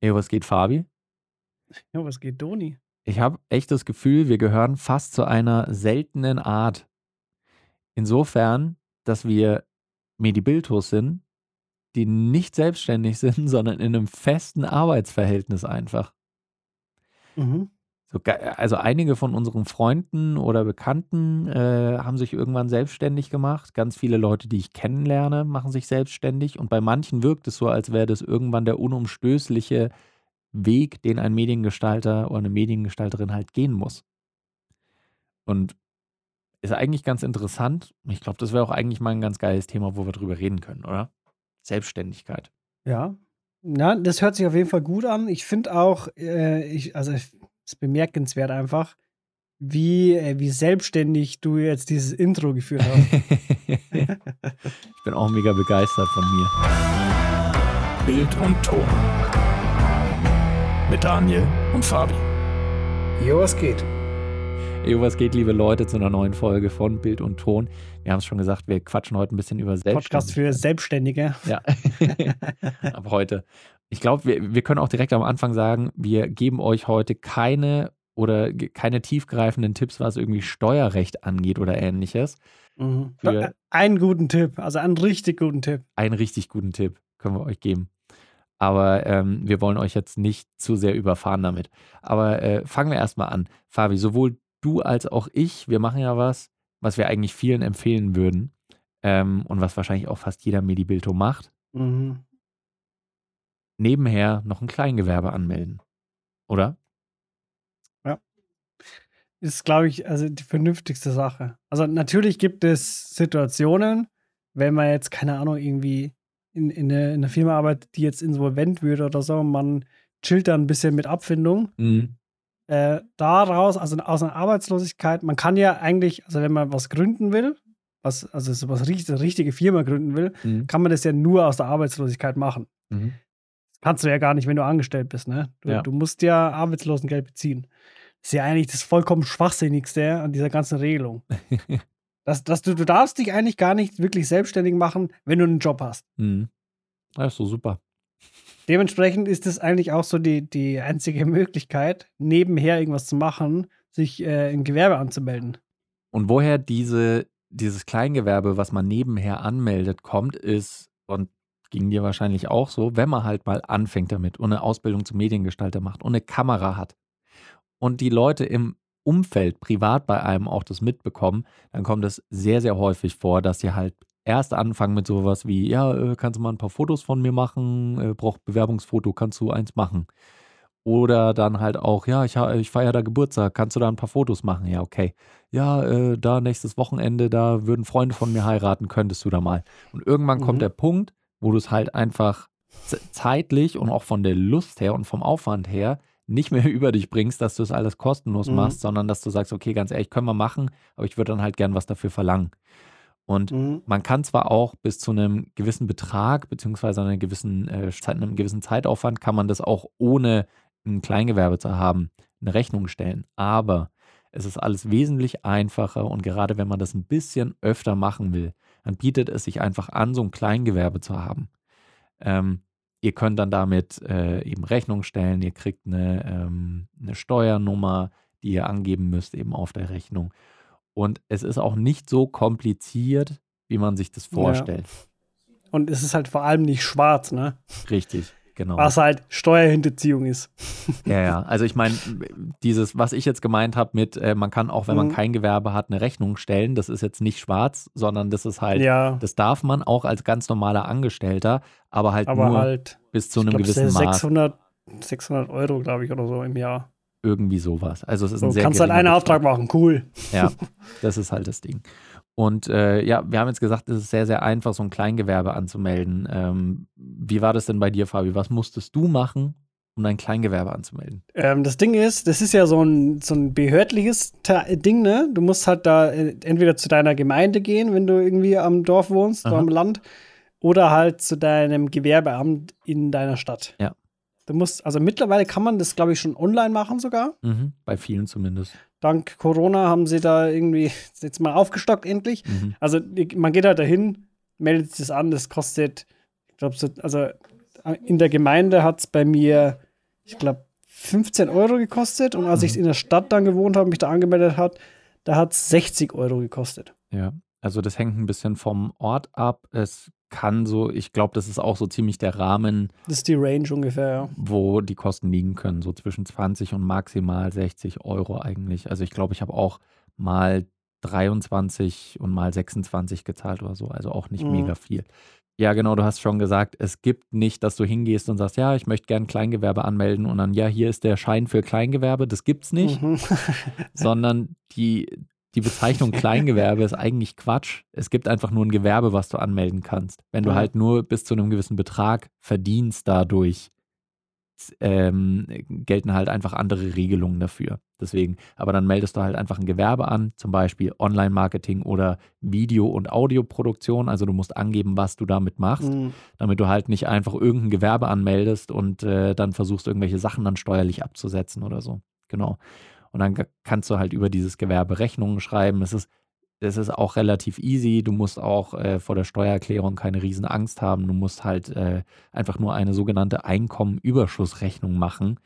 Ey, was geht, Fabi? Ja, was geht, Doni? Ich habe echt das Gefühl, wir gehören fast zu einer seltenen Art. Insofern, dass wir Medibiltos sind, die nicht selbstständig sind, sondern in einem festen Arbeitsverhältnis einfach. Mhm. So, also einige von unseren Freunden oder Bekannten äh, haben sich irgendwann selbstständig gemacht. Ganz viele Leute, die ich kennenlerne, machen sich selbstständig. Und bei manchen wirkt es so, als wäre das irgendwann der unumstößliche Weg, den ein Mediengestalter oder eine Mediengestalterin halt gehen muss. Und ist eigentlich ganz interessant. Ich glaube, das wäre auch eigentlich mal ein ganz geiles Thema, wo wir drüber reden können, oder? Selbstständigkeit. Ja. Na, das hört sich auf jeden Fall gut an. Ich finde auch, äh, ich, also ist bemerkenswert einfach, wie, äh, wie selbstständig du jetzt dieses Intro geführt hast. ich bin auch mega begeistert von mir. Bild und Ton. Mit Daniel und Fabi. Jo, was geht? Jo, was geht, liebe Leute, zu einer neuen Folge von Bild und Ton. Wir haben es schon gesagt, wir quatschen heute ein bisschen über Selbstständigkeit. Podcast für Selbstständige. Ja, ab heute. Ich glaube, wir, wir können auch direkt am Anfang sagen, wir geben euch heute keine oder keine tiefgreifenden Tipps, was irgendwie Steuerrecht angeht oder ähnliches. Mhm. Für einen guten Tipp, also einen richtig guten Tipp. Einen richtig guten Tipp können wir euch geben. Aber ähm, wir wollen euch jetzt nicht zu sehr überfahren damit. Aber äh, fangen wir erstmal an. Fabi, sowohl du als auch ich, wir machen ja was, was wir eigentlich vielen empfehlen würden. Ähm, und was wahrscheinlich auch fast jeder Medibilto macht. Mhm nebenher noch ein Kleingewerbe anmelden. Oder? Ja. Ist, glaube ich, also die vernünftigste Sache. Also natürlich gibt es Situationen, wenn man jetzt, keine Ahnung, irgendwie in, in, eine, in einer Firma arbeitet, die jetzt insolvent wird oder so, man chillt dann ein bisschen mit Abfindung. Mhm. Äh, daraus, also aus einer Arbeitslosigkeit, man kann ja eigentlich, also wenn man was gründen will, was, also so was eine richtige Firma gründen will, mhm. kann man das ja nur aus der Arbeitslosigkeit machen. Mhm. Kannst du ja gar nicht, wenn du angestellt bist, ne? Du, ja. du musst ja Arbeitslosengeld beziehen. Das ist ja eigentlich das vollkommen Schwachsinnigste an dieser ganzen Regelung. dass, dass du, du darfst dich eigentlich gar nicht wirklich selbstständig machen, wenn du einen Job hast. Mhm. Das ist so super. Dementsprechend ist es eigentlich auch so die, die einzige Möglichkeit, nebenher irgendwas zu machen, sich äh, im Gewerbe anzumelden. Und woher diese, dieses Kleingewerbe, was man nebenher anmeldet, kommt, ist, und ging dir wahrscheinlich auch so, wenn man halt mal anfängt damit und eine Ausbildung zum Mediengestalter macht und eine Kamera hat und die Leute im Umfeld privat bei einem auch das mitbekommen, dann kommt es sehr, sehr häufig vor, dass sie halt erst anfangen mit sowas wie, ja, äh, kannst du mal ein paar Fotos von mir machen, äh, braucht Bewerbungsfoto, kannst du eins machen. Oder dann halt auch, ja, ich, ich feiere da Geburtstag, kannst du da ein paar Fotos machen? Ja, okay. Ja, äh, da nächstes Wochenende, da würden Freunde von mir heiraten, könntest du da mal. Und irgendwann mhm. kommt der Punkt, wo du es halt einfach zeitlich und auch von der Lust her und vom Aufwand her nicht mehr über dich bringst, dass du es alles kostenlos mhm. machst, sondern dass du sagst, okay, ganz ehrlich, können wir machen, aber ich würde dann halt gern was dafür verlangen. Und mhm. man kann zwar auch bis zu einem gewissen Betrag, beziehungsweise einer gewissen, äh, einem gewissen Zeitaufwand, kann man das auch ohne ein Kleingewerbe zu haben, eine Rechnung stellen. Aber es ist alles wesentlich einfacher und gerade wenn man das ein bisschen öfter machen will, dann bietet es sich einfach an, so ein Kleingewerbe zu haben. Ähm, ihr könnt dann damit äh, eben Rechnung stellen, ihr kriegt eine, ähm, eine Steuernummer, die ihr angeben müsst eben auf der Rechnung. Und es ist auch nicht so kompliziert, wie man sich das vorstellt. Ja. Und es ist halt vor allem nicht schwarz, ne? Richtig. Genau. Was halt Steuerhinterziehung ist. Ja, ja. Also ich meine, dieses, was ich jetzt gemeint habe mit, äh, man kann auch, wenn man mhm. kein Gewerbe hat, eine Rechnung stellen, das ist jetzt nicht schwarz, sondern das ist halt, ja. das darf man auch als ganz normaler Angestellter, aber halt aber nur halt, bis zu einem glaub, gewissen 600, Maß. 600 Euro, glaube ich, oder so im Jahr. Irgendwie sowas. Also es ist so, ein sehr kannst halt einen Auftrag machen, cool. Ja, das ist halt das Ding. Und äh, ja, wir haben jetzt gesagt, es ist sehr, sehr einfach, so ein Kleingewerbe anzumelden. Ähm, wie war das denn bei dir, Fabi? Was musstest du machen, um dein Kleingewerbe anzumelden? Ähm, das Ding ist, das ist ja so ein, so ein behördliches Ding, ne? Du musst halt da äh, entweder zu deiner Gemeinde gehen, wenn du irgendwie am Dorf wohnst Aha. oder am Land, oder halt zu deinem Gewerbeamt in deiner Stadt. Ja. Du musst, also mittlerweile kann man das, glaube ich, schon online machen sogar. Mhm, bei vielen zumindest dank Corona haben sie da irgendwie jetzt mal aufgestockt endlich. Mhm. Also man geht halt dahin, meldet sich das an, das kostet, ich glaube, so, also in der Gemeinde hat es bei mir ich glaube, 15 Euro gekostet. Und als mhm. ich in der Stadt dann gewohnt habe, mich da angemeldet hat, da hat es 60 Euro gekostet. Ja, also das hängt ein bisschen vom Ort ab. Es kann so, ich glaube, das ist auch so ziemlich der Rahmen. Das ist die Range ungefähr, ja. Wo die Kosten liegen können, so zwischen 20 und maximal 60 Euro eigentlich. Also ich glaube, ich habe auch mal 23 und mal 26 gezahlt oder so, also auch nicht mhm. mega viel. Ja, genau, du hast schon gesagt, es gibt nicht, dass du hingehst und sagst, ja, ich möchte gern Kleingewerbe anmelden und dann, ja, hier ist der Schein für Kleingewerbe, das gibt's nicht, mhm. sondern die, die Bezeichnung Kleingewerbe ist eigentlich Quatsch. Es gibt einfach nur ein Gewerbe, was du anmelden kannst. Wenn du halt nur bis zu einem gewissen Betrag verdienst dadurch, ähm, gelten halt einfach andere Regelungen dafür. Deswegen, aber dann meldest du halt einfach ein Gewerbe an, zum Beispiel Online-Marketing oder Video- und Audioproduktion. Also du musst angeben, was du damit machst, mhm. damit du halt nicht einfach irgendein Gewerbe anmeldest und äh, dann versuchst, irgendwelche Sachen dann steuerlich abzusetzen oder so. Genau. Und dann kannst du halt über dieses Gewerbe Rechnungen schreiben. Es ist, es ist auch relativ easy. Du musst auch äh, vor der Steuererklärung keine riesen Angst haben. Du musst halt äh, einfach nur eine sogenannte Einkommenüberschussrechnung machen.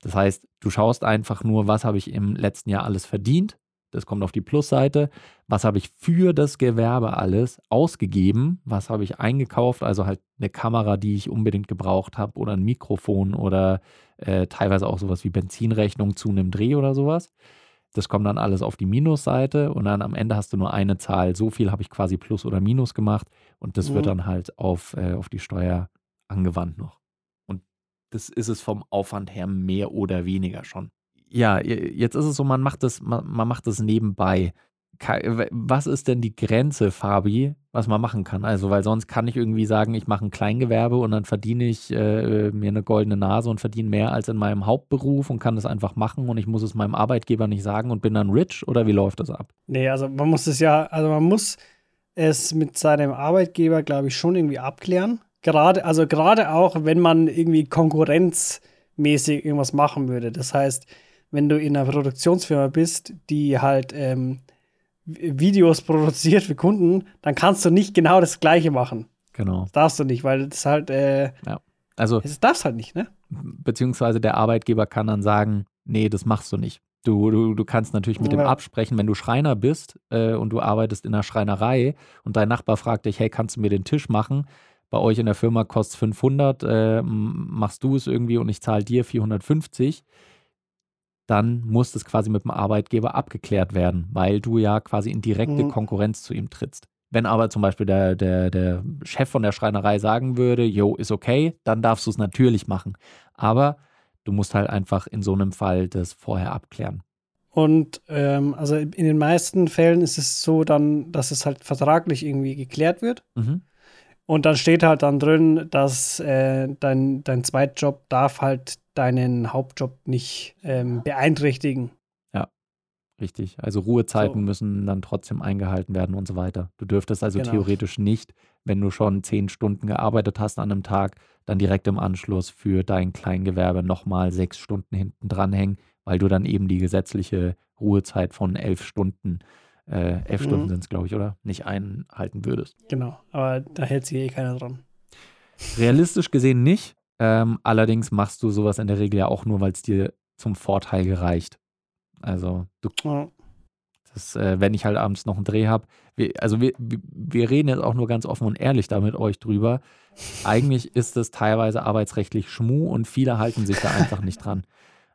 Das heißt, du schaust einfach nur, was habe ich im letzten Jahr alles verdient das kommt auf die Plusseite. Was habe ich für das Gewerbe alles ausgegeben? Was habe ich eingekauft? Also halt eine Kamera, die ich unbedingt gebraucht habe oder ein Mikrofon oder äh, teilweise auch sowas wie Benzinrechnung zu einem Dreh oder sowas. Das kommt dann alles auf die Minusseite und dann am Ende hast du nur eine Zahl. So viel habe ich quasi Plus oder Minus gemacht und das mhm. wird dann halt auf, äh, auf die Steuer angewandt noch. Und das ist es vom Aufwand her mehr oder weniger schon ja, jetzt ist es so, man macht das, man, man macht das nebenbei. Was ist denn die Grenze, Fabi, was man machen kann? Also, weil sonst kann ich irgendwie sagen, ich mache ein Kleingewerbe und dann verdiene ich äh, mir eine goldene Nase und verdiene mehr als in meinem Hauptberuf und kann das einfach machen und ich muss es meinem Arbeitgeber nicht sagen und bin dann rich oder wie läuft das ab? Nee, also man muss es ja, also man muss es mit seinem Arbeitgeber, glaube ich, schon irgendwie abklären. Gerade, also gerade auch, wenn man irgendwie konkurrenzmäßig irgendwas machen würde. Das heißt, wenn du in einer Produktionsfirma bist, die halt ähm, Videos produziert für Kunden, dann kannst du nicht genau das Gleiche machen. Genau. Das darfst du nicht, weil das halt, äh, ja. also, das darfst halt nicht, ne? Beziehungsweise der Arbeitgeber kann dann sagen, nee, das machst du nicht. Du, du, du kannst natürlich mit ja. dem absprechen, wenn du Schreiner bist äh, und du arbeitest in einer Schreinerei und dein Nachbar fragt dich, hey, kannst du mir den Tisch machen? Bei euch in der Firma kostet es 500, äh, machst du es irgendwie und ich zahle dir 450 dann muss das quasi mit dem Arbeitgeber abgeklärt werden, weil du ja quasi in direkte mhm. Konkurrenz zu ihm trittst. Wenn aber zum Beispiel der, der, der Chef von der Schreinerei sagen würde, jo, ist okay, dann darfst du es natürlich machen. Aber du musst halt einfach in so einem Fall das vorher abklären. Und ähm, also in den meisten Fällen ist es so dann, dass es halt vertraglich irgendwie geklärt wird. Mhm. Und dann steht halt dann drin, dass äh, dein, dein Zweitjob darf halt deinen Hauptjob nicht ähm, beeinträchtigen. Ja, richtig. Also Ruhezeiten so. müssen dann trotzdem eingehalten werden und so weiter. Du dürftest also genau. theoretisch nicht, wenn du schon zehn Stunden gearbeitet hast an einem Tag, dann direkt im Anschluss für dein Kleingewerbe nochmal sechs Stunden hinten dranhängen, weil du dann eben die gesetzliche Ruhezeit von elf Stunden äh, elf mhm. Stunden sind es, glaube ich, oder? Nicht einhalten würdest. Genau, aber da hält sich eh keiner dran. Realistisch gesehen nicht. Ähm, allerdings machst du sowas in der Regel ja auch nur, weil es dir zum Vorteil gereicht. Also, du, ja. das, äh, wenn ich halt abends noch einen Dreh habe, also wir, wir reden jetzt auch nur ganz offen und ehrlich da mit euch drüber. Eigentlich ist es teilweise arbeitsrechtlich Schmu und viele halten sich da einfach nicht dran.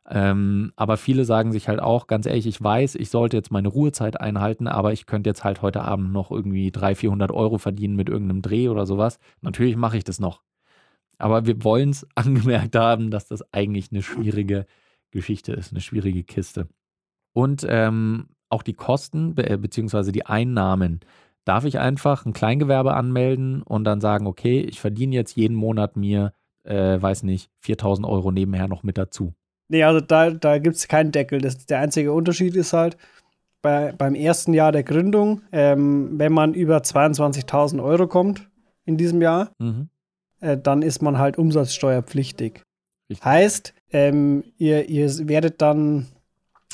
Ähm, aber viele sagen sich halt auch, ganz ehrlich, ich weiß, ich sollte jetzt meine Ruhezeit einhalten, aber ich könnte jetzt halt heute Abend noch irgendwie 300, 400 Euro verdienen mit irgendeinem Dreh oder sowas. Natürlich mache ich das noch. Aber wir wollen es angemerkt haben, dass das eigentlich eine schwierige Geschichte ist, eine schwierige Kiste. Und ähm, auch die Kosten be äh, beziehungsweise die Einnahmen. Darf ich einfach ein Kleingewerbe anmelden und dann sagen, okay, ich verdiene jetzt jeden Monat mir, äh, weiß nicht, 4000 Euro nebenher noch mit dazu. Nee, also da, da gibt es keinen Deckel. Das, der einzige Unterschied ist halt, bei, beim ersten Jahr der Gründung, ähm, wenn man über 22.000 Euro kommt in diesem Jahr, mhm. Äh, dann ist man halt umsatzsteuerpflichtig. Richtig. Heißt, ähm, ihr, ihr werdet dann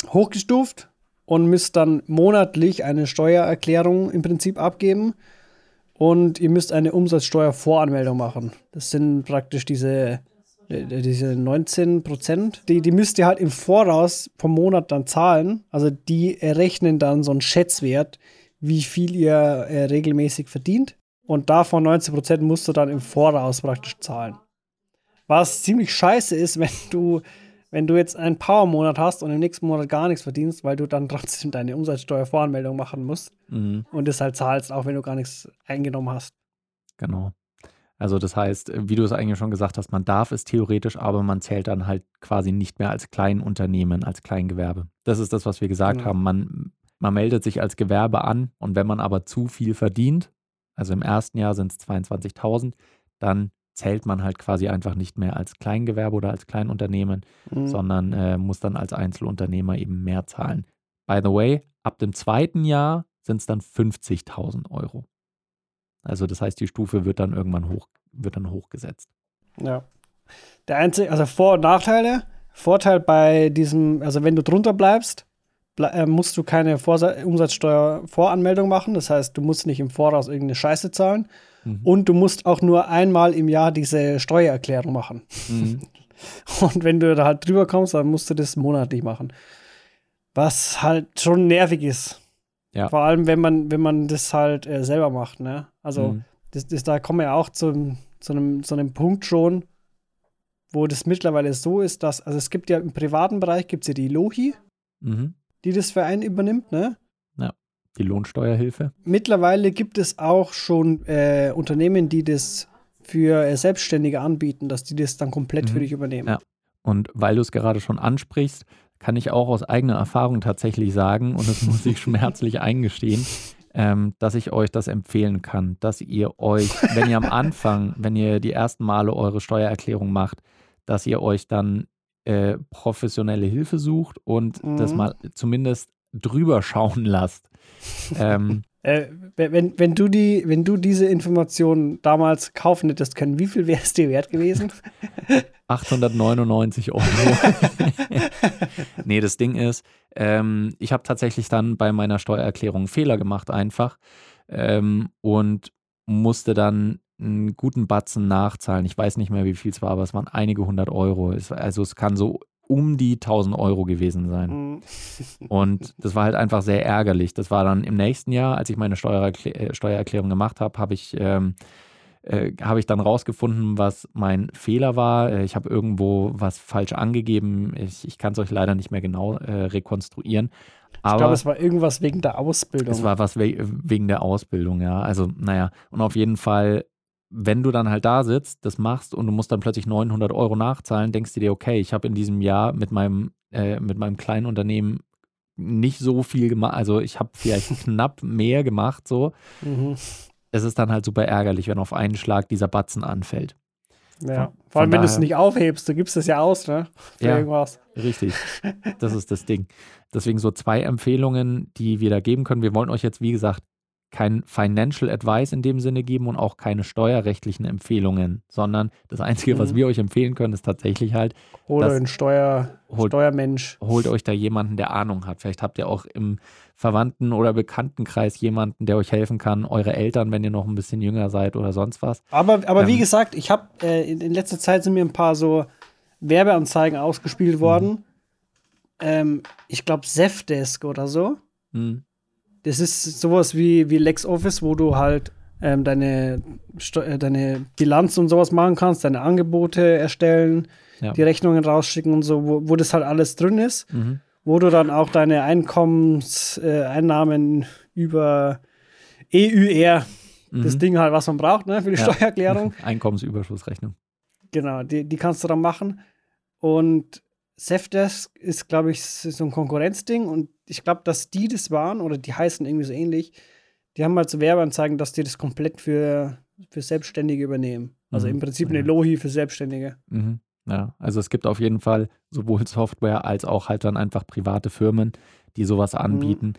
hochgestuft und müsst dann monatlich eine Steuererklärung im Prinzip abgeben und ihr müsst eine Umsatzsteuervoranmeldung machen. Das sind praktisch diese diese 19 Prozent, die, die müsst ihr halt im Voraus vom Monat dann zahlen. Also die errechnen dann so einen Schätzwert, wie viel ihr äh, regelmäßig verdient. Und davon 19 Prozent musst du dann im Voraus praktisch zahlen. Was ziemlich scheiße ist, wenn du, wenn du jetzt einen Power-Monat hast und im nächsten Monat gar nichts verdienst, weil du dann trotzdem deine Umsatzsteuervoranmeldung machen musst mhm. und das halt zahlst, auch wenn du gar nichts eingenommen hast. Genau. Also das heißt, wie du es eigentlich schon gesagt hast, man darf es theoretisch, aber man zählt dann halt quasi nicht mehr als Kleinunternehmen, als Kleingewerbe. Das ist das, was wir gesagt genau. haben. Man, man meldet sich als Gewerbe an und wenn man aber zu viel verdient, also im ersten Jahr sind es 22.000, dann zählt man halt quasi einfach nicht mehr als Kleingewerbe oder als Kleinunternehmen, mhm. sondern äh, muss dann als Einzelunternehmer eben mehr zahlen. By the way, ab dem zweiten Jahr sind es dann 50.000 Euro. Also das heißt, die Stufe wird dann irgendwann hoch, wird dann hochgesetzt. Ja. Der einzige, also Vor- und Nachteile. Vorteil bei diesem, also wenn du drunter bleibst, ble musst du keine Umsatzsteuervoranmeldung machen. Das heißt, du musst nicht im Voraus irgendeine Scheiße zahlen. Mhm. Und du musst auch nur einmal im Jahr diese Steuererklärung machen. Mhm. Und wenn du da halt drüber kommst, dann musst du das monatlich machen. Was halt schon nervig ist. Ja. Vor allem, wenn man, wenn man das halt äh, selber macht, ne? Also, mhm. das, das, da kommen wir ja auch zu, zu, einem, zu einem Punkt schon, wo das mittlerweile so ist, dass, also es gibt ja im privaten Bereich gibt es ja die Lohi, mhm. Die das für einen übernimmt, ne? Ja, die Lohnsteuerhilfe. Mittlerweile gibt es auch schon äh, Unternehmen, die das für äh, Selbstständige anbieten, dass die das dann komplett mhm. für dich übernehmen. Ja. Und weil du es gerade schon ansprichst, kann ich auch aus eigener Erfahrung tatsächlich sagen, und das muss ich schmerzlich eingestehen, ähm, dass ich euch das empfehlen kann, dass ihr euch, wenn ihr am Anfang, wenn ihr die ersten Male eure Steuererklärung macht, dass ihr euch dann äh, professionelle Hilfe sucht und mhm. das mal zumindest drüber schauen lasst. ähm, äh, wenn, wenn, du die, wenn du diese Informationen damals kaufen hättest können, wie viel wäre es dir wert gewesen? 899 Euro. nee, das Ding ist, ähm, ich habe tatsächlich dann bei meiner Steuererklärung einen Fehler gemacht einfach ähm, und musste dann einen guten Batzen nachzahlen. Ich weiß nicht mehr, wie viel es war, aber es waren einige hundert Euro. Es, also es kann so um die 1000 Euro gewesen sein. Mhm. Und das war halt einfach sehr ärgerlich. Das war dann im nächsten Jahr, als ich meine Steuererklär äh, Steuererklärung gemacht habe, habe ich, ähm, äh, hab ich dann rausgefunden, was mein Fehler war. Äh, ich habe irgendwo was falsch angegeben. Ich, ich kann es euch leider nicht mehr genau äh, rekonstruieren. Aber ich glaube, es war irgendwas wegen der Ausbildung. Es war was we wegen der Ausbildung, ja. Also, naja, und auf jeden Fall wenn du dann halt da sitzt, das machst und du musst dann plötzlich 900 Euro nachzahlen, denkst du dir, okay, ich habe in diesem Jahr mit meinem, äh, mit meinem kleinen Unternehmen nicht so viel gemacht, also ich habe vielleicht knapp mehr gemacht, so. Mhm. Es ist dann halt super ärgerlich, wenn auf einen Schlag dieser Batzen anfällt. Ja, von, vor allem, wenn du es nicht aufhebst, du gibst es ja aus, ne? Für ja, irgendwas. Richtig. Das ist das Ding. Deswegen so zwei Empfehlungen, die wir da geben können. Wir wollen euch jetzt, wie gesagt, kein Financial Advice in dem Sinne geben und auch keine steuerrechtlichen Empfehlungen, sondern das Einzige, mhm. was wir euch empfehlen können, ist tatsächlich halt. Euch einen Steuer, holt, Steuermensch. Holt euch da jemanden, der Ahnung hat. Vielleicht habt ihr auch im Verwandten- oder Bekanntenkreis jemanden, der euch helfen kann. Eure Eltern, wenn ihr noch ein bisschen jünger seid oder sonst was. Aber, aber ähm, wie gesagt, ich habe äh, in, in, letzter Zeit sind mir ein paar so Werbeanzeigen ausgespielt worden. Mhm. Ähm, ich glaube, Zefdesk oder so. Mhm das ist sowas wie, wie LexOffice, wo du halt ähm, deine, äh, deine Bilanz und sowas machen kannst, deine Angebote erstellen, ja. die Rechnungen rausschicken und so, wo, wo das halt alles drin ist, mhm. wo du dann auch deine Einkommenseinnahmen äh, über EUR, mhm. das Ding halt, was man braucht, ne, für die ja. Steuererklärung. Einkommensüberschussrechnung. Genau, die, die kannst du dann machen. Und Safdesk ist, glaube ich, so ein Konkurrenzding und ich glaube, dass die das waren oder die heißen irgendwie so ähnlich. Die haben halt so Werbeanzeigen, dass die das komplett für, für Selbstständige übernehmen. Also mhm. im Prinzip eine Lohi für Selbstständige. Mhm. Ja, also es gibt auf jeden Fall sowohl Software als auch halt dann einfach private Firmen, die sowas mhm. anbieten. Mhm.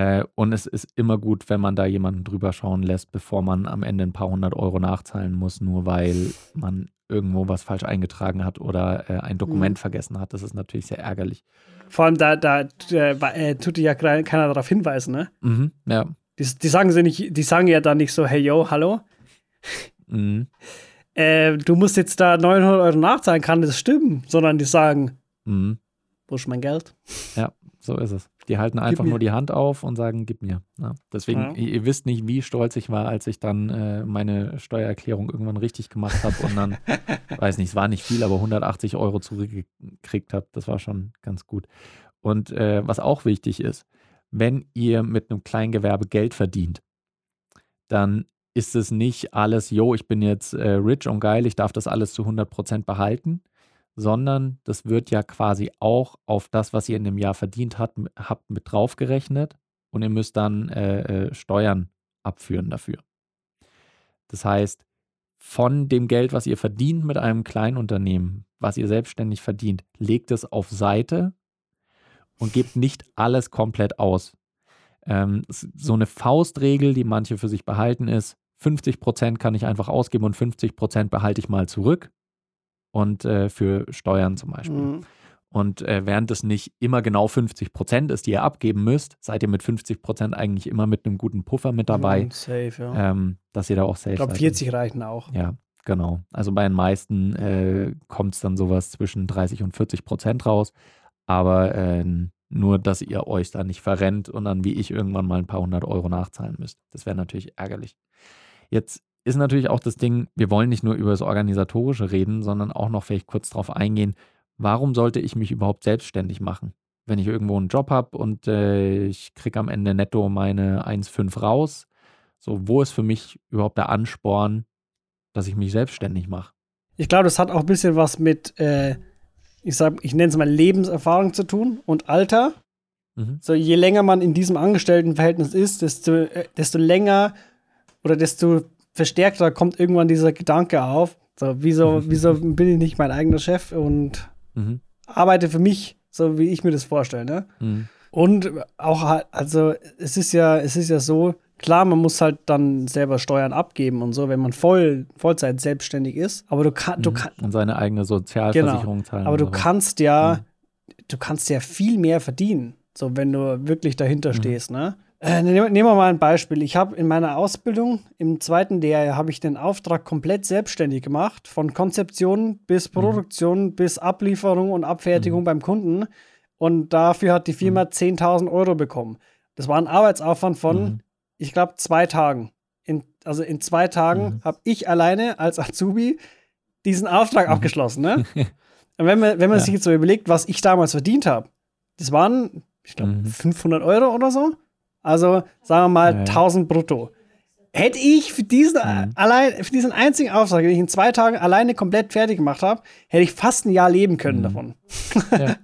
Äh, und es ist immer gut, wenn man da jemanden drüber schauen lässt, bevor man am Ende ein paar hundert Euro nachzahlen muss, nur weil man irgendwo was falsch eingetragen hat oder äh, ein Dokument mhm. vergessen hat. Das ist natürlich sehr ärgerlich. Vor allem, da, da äh, tut ja keiner darauf hinweisen, ne? Mhm, ja. Die, die, sagen sie nicht, die sagen ja dann nicht so, hey yo, hallo. Mhm. äh, du musst jetzt da 900 Euro nachzahlen, kann das stimmen, sondern die sagen, mhm. wo ist mein Geld? Ja, so ist es. Die halten einfach nur die Hand auf und sagen, gib mir. Ja, deswegen, ja. ihr, ihr, wisst nicht, wie stolz ich war, als ich dann äh, meine Steuererklärung irgendwann richtig gemacht habe und dann, weiß nicht, es war nicht viel, aber 180 Euro zurückgekriegt habe. Das war schon ganz gut. Und äh, was auch wichtig ist, wenn ihr mit einem Kleingewerbe Geld verdient, dann ist es nicht alles, yo, ich bin jetzt äh, rich und geil, ich darf das alles zu 100% behalten, sondern das wird ja quasi auch auf das, was ihr in dem Jahr verdient habt, habt mit draufgerechnet und ihr müsst dann äh, äh, Steuern abführen dafür. Das heißt, von dem Geld, was ihr verdient mit einem Kleinunternehmen, was ihr selbstständig verdient, legt es auf Seite und gebt nicht alles komplett aus. Ähm, so eine Faustregel, die manche für sich behalten, ist, 50 Prozent kann ich einfach ausgeben und 50 Prozent behalte ich mal zurück und äh, für Steuern zum Beispiel. Mhm. Und äh, während es nicht immer genau 50 Prozent ist, die ihr abgeben müsst, seid ihr mit 50 Prozent eigentlich immer mit einem guten Puffer mit dabei. Mhm, safe, ja. Ähm, dass ihr da auch safe Ich glaube, 40 reichen auch. Ja, genau. Also bei den meisten äh, kommt es dann sowas zwischen 30 und 40 Prozent raus. Aber äh, nur, dass ihr euch da nicht verrennt und dann wie ich irgendwann mal ein paar hundert Euro nachzahlen müsst. Das wäre natürlich ärgerlich. Jetzt ist natürlich auch das Ding, wir wollen nicht nur über das Organisatorische reden, sondern auch noch vielleicht kurz darauf eingehen, warum sollte ich mich überhaupt selbstständig machen? Wenn ich irgendwo einen Job habe und äh, ich kriege am Ende netto meine 1,5 raus, so wo ist für mich überhaupt der Ansporn, dass ich mich selbstständig mache? Ich glaube, das hat auch ein bisschen was mit, äh, ich sag, ich nenne es mal Lebenserfahrung zu tun und Alter. Mhm. So, je länger man in diesem Angestelltenverhältnis ist, desto, äh, desto länger oder desto verstärkter kommt irgendwann dieser Gedanke auf. So, wieso, wieso bin ich nicht mein eigener Chef und mhm. arbeite für mich, so wie ich mir das vorstelle. Ne? Mhm. Und auch halt, also es ist ja, es ist ja so, klar, man muss halt dann selber Steuern abgeben und so, wenn man voll, Vollzeit selbstständig ist. Aber du, kann, du mhm. kannst. Und seine eigene Sozialversicherung genau. zahlen. Aber du so. kannst ja, mhm. du kannst ja viel mehr verdienen, so wenn du wirklich dahinter mhm. stehst, ne? Äh, nehmen wir mal ein Beispiel. Ich habe in meiner Ausbildung im zweiten Lehrjahr habe ich den Auftrag komplett selbstständig gemacht, von Konzeption bis mhm. Produktion mhm. bis Ablieferung und Abfertigung mhm. beim Kunden. Und dafür hat die Firma mhm. 10.000 Euro bekommen. Das war ein Arbeitsaufwand von, mhm. ich glaube, zwei Tagen. In, also in zwei Tagen mhm. habe ich alleine als Azubi diesen Auftrag abgeschlossen. Ne? und wenn man, wenn man ja. sich jetzt so überlegt, was ich damals verdient habe, das waren, ich glaube, 500 Euro oder so. Also sagen wir mal ja, 1000 brutto. Hätte ich für diesen, mhm. allein, für diesen einzigen Auftrag, den ich in zwei Tagen alleine komplett fertig gemacht habe, hätte ich fast ein Jahr leben können mhm. davon. Ja.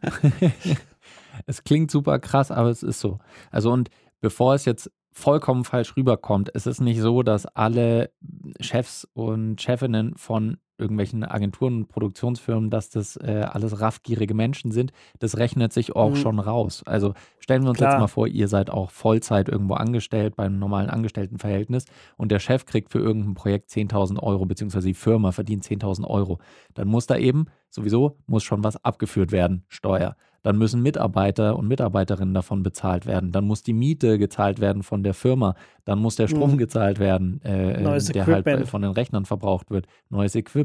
es klingt super krass, aber es ist so. Also und bevor es jetzt vollkommen falsch rüberkommt, es ist nicht so, dass alle Chefs und Chefinnen von irgendwelchen Agenturen und Produktionsfirmen, dass das äh, alles raffgierige Menschen sind. Das rechnet sich auch mhm. schon raus. Also stellen wir uns Klar. jetzt mal vor, ihr seid auch Vollzeit irgendwo angestellt bei einem normalen Angestelltenverhältnis und der Chef kriegt für irgendein Projekt 10.000 Euro, beziehungsweise die Firma verdient 10.000 Euro. Dann muss da eben sowieso, muss schon was abgeführt werden, Steuer dann müssen Mitarbeiter und Mitarbeiterinnen davon bezahlt werden. Dann muss die Miete gezahlt werden von der Firma. Dann muss der Strom mhm. gezahlt werden, äh, der halt halt von den Rechnern verbraucht wird. Neues Equipment,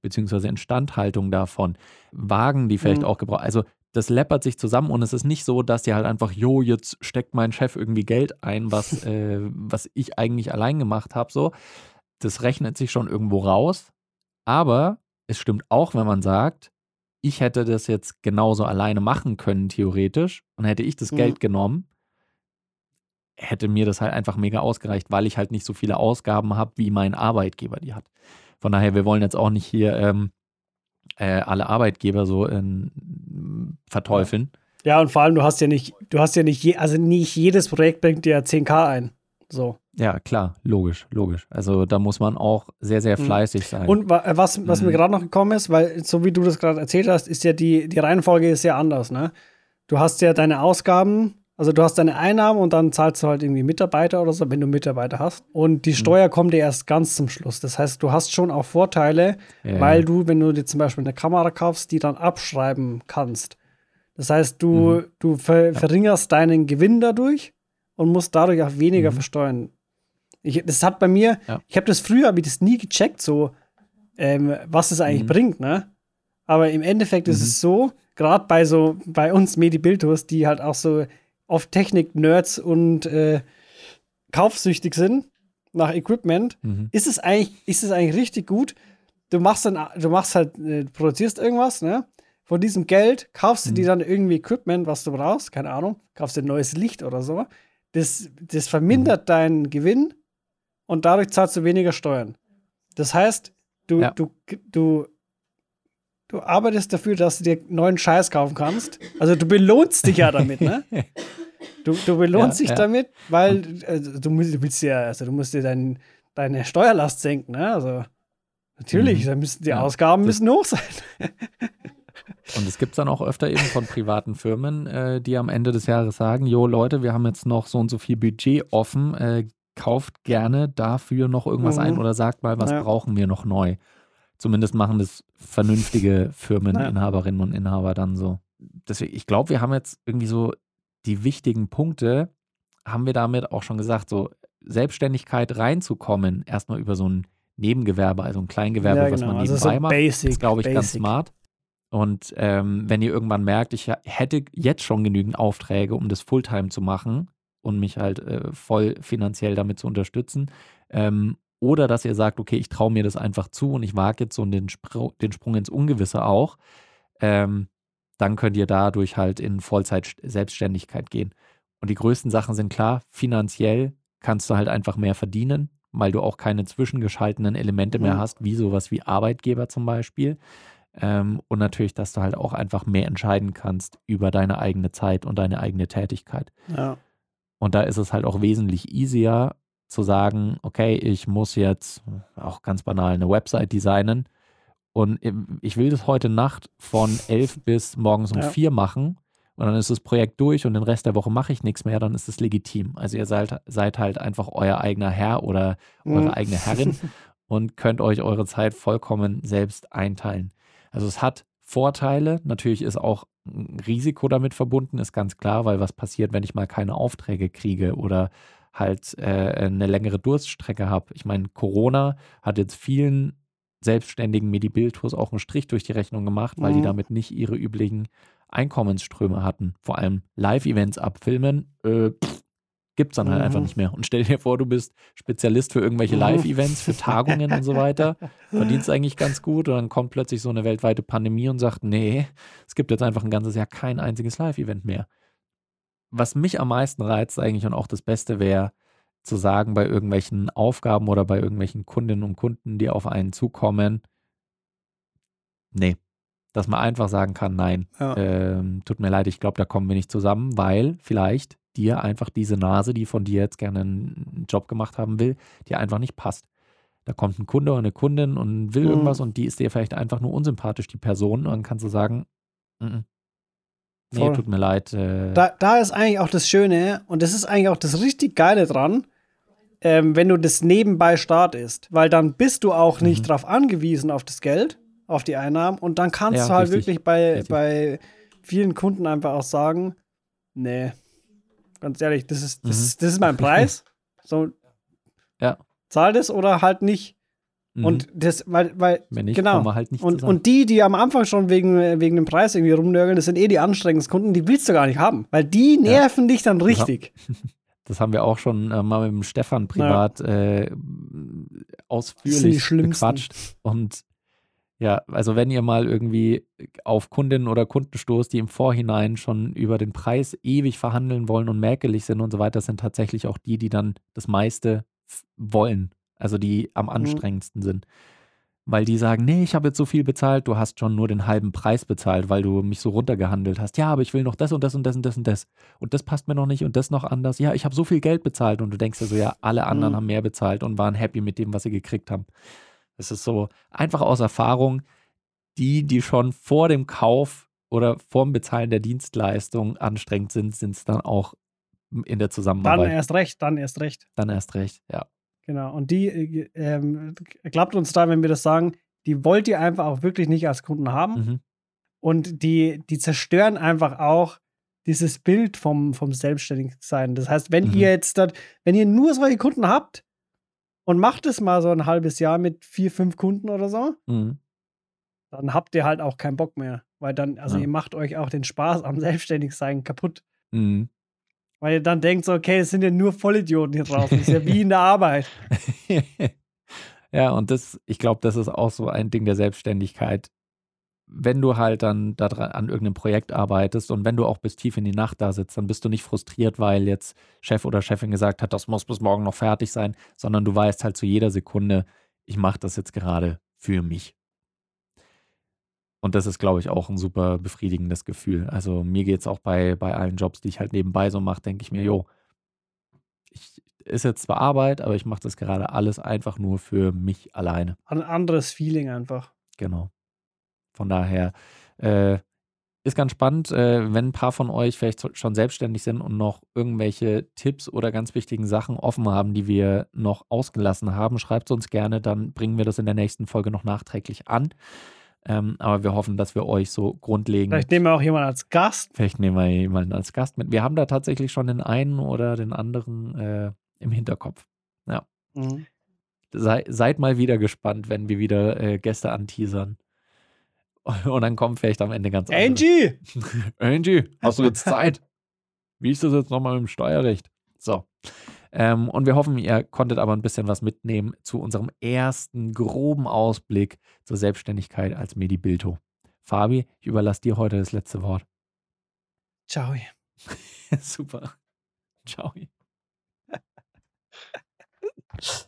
beziehungsweise Instandhaltung davon. Wagen, die vielleicht mhm. auch gebraucht. Also das läppert sich zusammen und es ist nicht so, dass die halt einfach, jo, jetzt steckt mein Chef irgendwie Geld ein, was, äh, was ich eigentlich allein gemacht habe. So. Das rechnet sich schon irgendwo raus. Aber es stimmt auch, wenn man sagt, ich hätte das jetzt genauso alleine machen können, theoretisch, und hätte ich das mhm. Geld genommen, hätte mir das halt einfach mega ausgereicht, weil ich halt nicht so viele Ausgaben habe, wie mein Arbeitgeber die hat. Von daher, wir wollen jetzt auch nicht hier ähm, äh, alle Arbeitgeber so in, verteufeln. Ja, und vor allem, du hast ja nicht, du hast ja nicht, je, also nicht jedes Projekt bringt dir 10k ein. So. Ja, klar, logisch, logisch. Also da muss man auch sehr, sehr mhm. fleißig sein. Und was, was mhm. mir gerade noch gekommen ist, weil so wie du das gerade erzählt hast, ist ja die, die Reihenfolge ist ja anders, ne? Du hast ja deine Ausgaben, also du hast deine Einnahmen und dann zahlst du halt irgendwie Mitarbeiter oder so, wenn du Mitarbeiter hast. Und die mhm. Steuer mhm. kommt dir erst ganz zum Schluss. Das heißt, du hast schon auch Vorteile, ja. weil du, wenn du dir zum Beispiel eine Kamera kaufst, die dann abschreiben kannst. Das heißt, du, mhm. du ver verringerst deinen Gewinn dadurch und musst dadurch auch weniger mhm. versteuern. Ich, das hat bei mir, ja. ich habe das früher, habe ich das nie gecheckt, so, ähm, was es eigentlich mhm. bringt, ne? Aber im Endeffekt mhm. ist es so, gerade bei so, bei uns Medi-Bildtours, die halt auch so oft Technik-Nerds und äh, kaufsüchtig sind nach Equipment, mhm. ist es eigentlich, ist es eigentlich richtig gut. Du machst dann, du machst halt, äh, produzierst irgendwas, ne? Von diesem Geld kaufst du mhm. dir dann irgendwie Equipment, was du brauchst, keine Ahnung, kaufst dir ein neues Licht oder so. Das, das vermindert mhm. deinen Gewinn und dadurch zahlst du weniger Steuern. Das heißt, du, ja. du, du, du arbeitest dafür, dass du dir neuen Scheiß kaufen kannst. Also du belohnst dich ja damit, ne? Du, du belohnst ja, dich ja. damit, weil also, du, willst ja, also du musst dir dein, deine Steuerlast senken, ne? Also natürlich, mhm. da müssen die Ausgaben müssen hoch sein. Und es gibt dann auch öfter eben von privaten Firmen, äh, die am Ende des Jahres sagen, jo Leute, wir haben jetzt noch so und so viel Budget offen, äh, kauft gerne dafür noch irgendwas mhm. ein oder sagt mal, was ja. brauchen wir noch neu. Zumindest machen das vernünftige Firmeninhaberinnen und Inhaber dann so. Deswegen, ich glaube, wir haben jetzt irgendwie so die wichtigen Punkte, haben wir damit auch schon gesagt, so Selbstständigkeit reinzukommen, erstmal über so ein Nebengewerbe, also ein Kleingewerbe, ja, genau. was man nebenbei also so macht, basic, ist, glaube ich, basic. ganz smart. Und ähm, wenn ihr irgendwann merkt, ich hätte jetzt schon genügend Aufträge, um das Fulltime zu machen und mich halt äh, voll finanziell damit zu unterstützen, ähm, oder dass ihr sagt, okay, ich traue mir das einfach zu und ich wage jetzt so den, Spr den Sprung ins Ungewisse auch, ähm, dann könnt ihr dadurch halt in Vollzeit-Selbstständigkeit gehen. Und die größten Sachen sind klar, finanziell kannst du halt einfach mehr verdienen, weil du auch keine zwischengeschalteten Elemente mehr hast, wie sowas wie Arbeitgeber zum Beispiel. Ähm, und natürlich, dass du halt auch einfach mehr entscheiden kannst über deine eigene Zeit und deine eigene Tätigkeit. Ja. Und da ist es halt auch wesentlich easier zu sagen, okay, ich muss jetzt auch ganz banal eine Website designen und ich will das heute Nacht von elf bis morgens um ja. vier machen und dann ist das Projekt durch und den Rest der Woche mache ich nichts mehr, dann ist es legitim. Also ihr seid, seid halt einfach euer eigener Herr oder eure mhm. eigene Herrin und könnt euch eure Zeit vollkommen selbst einteilen. Also es hat Vorteile, natürlich ist auch ein Risiko damit verbunden, ist ganz klar, weil was passiert, wenn ich mal keine Aufträge kriege oder halt äh, eine längere Durststrecke habe. Ich meine, Corona hat jetzt vielen selbstständigen Medibiltos auch einen Strich durch die Rechnung gemacht, weil mhm. die damit nicht ihre üblichen Einkommensströme hatten. Vor allem Live-Events abfilmen, äh, gibt es dann halt mhm. einfach nicht mehr. Und stell dir vor, du bist Spezialist für irgendwelche mhm. Live-Events, für Tagungen und so weiter, verdienst eigentlich ganz gut und dann kommt plötzlich so eine weltweite Pandemie und sagt, nee, es gibt jetzt einfach ein ganzes Jahr kein einziges Live-Event mehr. Was mich am meisten reizt eigentlich und auch das Beste wäre, zu sagen bei irgendwelchen Aufgaben oder bei irgendwelchen Kundinnen und Kunden, die auf einen zukommen, nee, dass man einfach sagen kann, nein, ja. ähm, tut mir leid, ich glaube, da kommen wir nicht zusammen, weil vielleicht dir einfach diese Nase, die von dir jetzt gerne einen Job gemacht haben will, dir einfach nicht passt. Da kommt ein Kunde oder eine Kundin und will mhm. irgendwas und die ist dir vielleicht einfach nur unsympathisch, die Person, und dann kannst du sagen, mm -mm. Nee, Voll. tut mir leid. Äh, da, da ist eigentlich auch das Schöne und das ist eigentlich auch das richtig Geile dran, ähm, wenn du das nebenbei startest, weil dann bist du auch nicht mhm. darauf angewiesen auf das Geld, auf die Einnahmen und dann kannst ja, du halt richtig, wirklich bei, bei vielen Kunden einfach auch sagen, nee, ganz ehrlich, das ist, das, mhm. das ist mein Preis. So, ja. zahl das oder halt nicht. Mhm. Und das, weil, weil, Wenn nicht, genau. wir halt nicht und, und die, die am Anfang schon wegen, wegen dem Preis irgendwie rumnörgeln, das sind eh die anstrengendsten Kunden, die willst du gar nicht haben. Weil die nerven ja. dich dann richtig. Ja. Das haben wir auch schon äh, mal mit dem Stefan privat ja. äh, ausführlich gequatscht. Und ja, also wenn ihr mal irgendwie auf Kundinnen oder Kunden stoßt, die im Vorhinein schon über den Preis ewig verhandeln wollen und mäkelig sind und so weiter, sind tatsächlich auch die, die dann das meiste wollen. Also die am mhm. anstrengendsten mhm. sind weil die sagen, nee, ich habe jetzt so viel bezahlt, du hast schon nur den halben Preis bezahlt, weil du mich so runtergehandelt hast. Ja, aber ich will noch das und das und das und das und das. Und das passt mir noch nicht und das noch anders. Ja, ich habe so viel Geld bezahlt und du denkst dir so, ja, alle anderen mhm. haben mehr bezahlt und waren happy mit dem, was sie gekriegt haben. Es ist so einfach aus Erfahrung, die, die schon vor dem Kauf oder vor dem Bezahlen der Dienstleistung anstrengend sind, sind es dann auch in der Zusammenarbeit. Dann erst recht, dann erst recht. Dann erst recht, ja. Genau. Und die, äh, ähm, klappt uns da, wenn wir das sagen, die wollt ihr einfach auch wirklich nicht als Kunden haben. Mhm. Und die, die zerstören einfach auch dieses Bild vom, vom Selbstständigsein. Das heißt, wenn mhm. ihr jetzt dort, wenn ihr nur solche Kunden habt, und macht es mal so ein halbes Jahr mit vier, fünf Kunden oder so. Mhm. Dann habt ihr halt auch keinen Bock mehr. Weil dann, also ja. ihr macht euch auch den Spaß am Selbstständigsein kaputt. Mhm. Weil ihr dann denkt so, okay, es sind ja nur Vollidioten hier draußen. Das ist ja wie in der Arbeit. ja, und das, ich glaube, das ist auch so ein Ding der Selbstständigkeit. Wenn du halt dann daran, an irgendeinem Projekt arbeitest und wenn du auch bis tief in die Nacht da sitzt, dann bist du nicht frustriert, weil jetzt Chef oder Chefin gesagt hat, das muss bis morgen noch fertig sein, sondern du weißt halt zu jeder Sekunde, ich mache das jetzt gerade für mich. Und das ist, glaube ich, auch ein super befriedigendes Gefühl. Also mir geht es auch bei, bei allen Jobs, die ich halt nebenbei so mache, denke ich mir, jo, ich, ist jetzt zwar Arbeit, aber ich mache das gerade alles einfach nur für mich alleine. Ein anderes Feeling einfach. Genau. Von daher äh, ist ganz spannend, äh, wenn ein paar von euch vielleicht schon selbstständig sind und noch irgendwelche Tipps oder ganz wichtigen Sachen offen haben, die wir noch ausgelassen haben, schreibt es uns gerne, dann bringen wir das in der nächsten Folge noch nachträglich an. Ähm, aber wir hoffen, dass wir euch so grundlegend. Vielleicht nehmen wir auch jemanden als Gast. Vielleicht nehmen wir jemanden als Gast mit. Wir haben da tatsächlich schon den einen oder den anderen äh, im Hinterkopf. Ja. Mhm. Sei, seid mal wieder gespannt, wenn wir wieder äh, Gäste anteasern. Und dann kommt vielleicht am Ende ganz Angie! Angie, hast du jetzt Zeit? Wie ist das jetzt nochmal mit dem Steuerrecht? So. Ähm, und wir hoffen, ihr konntet aber ein bisschen was mitnehmen zu unserem ersten groben Ausblick zur Selbstständigkeit als Medibilto. Fabi, ich überlasse dir heute das letzte Wort. Ciao. Super. Ciao.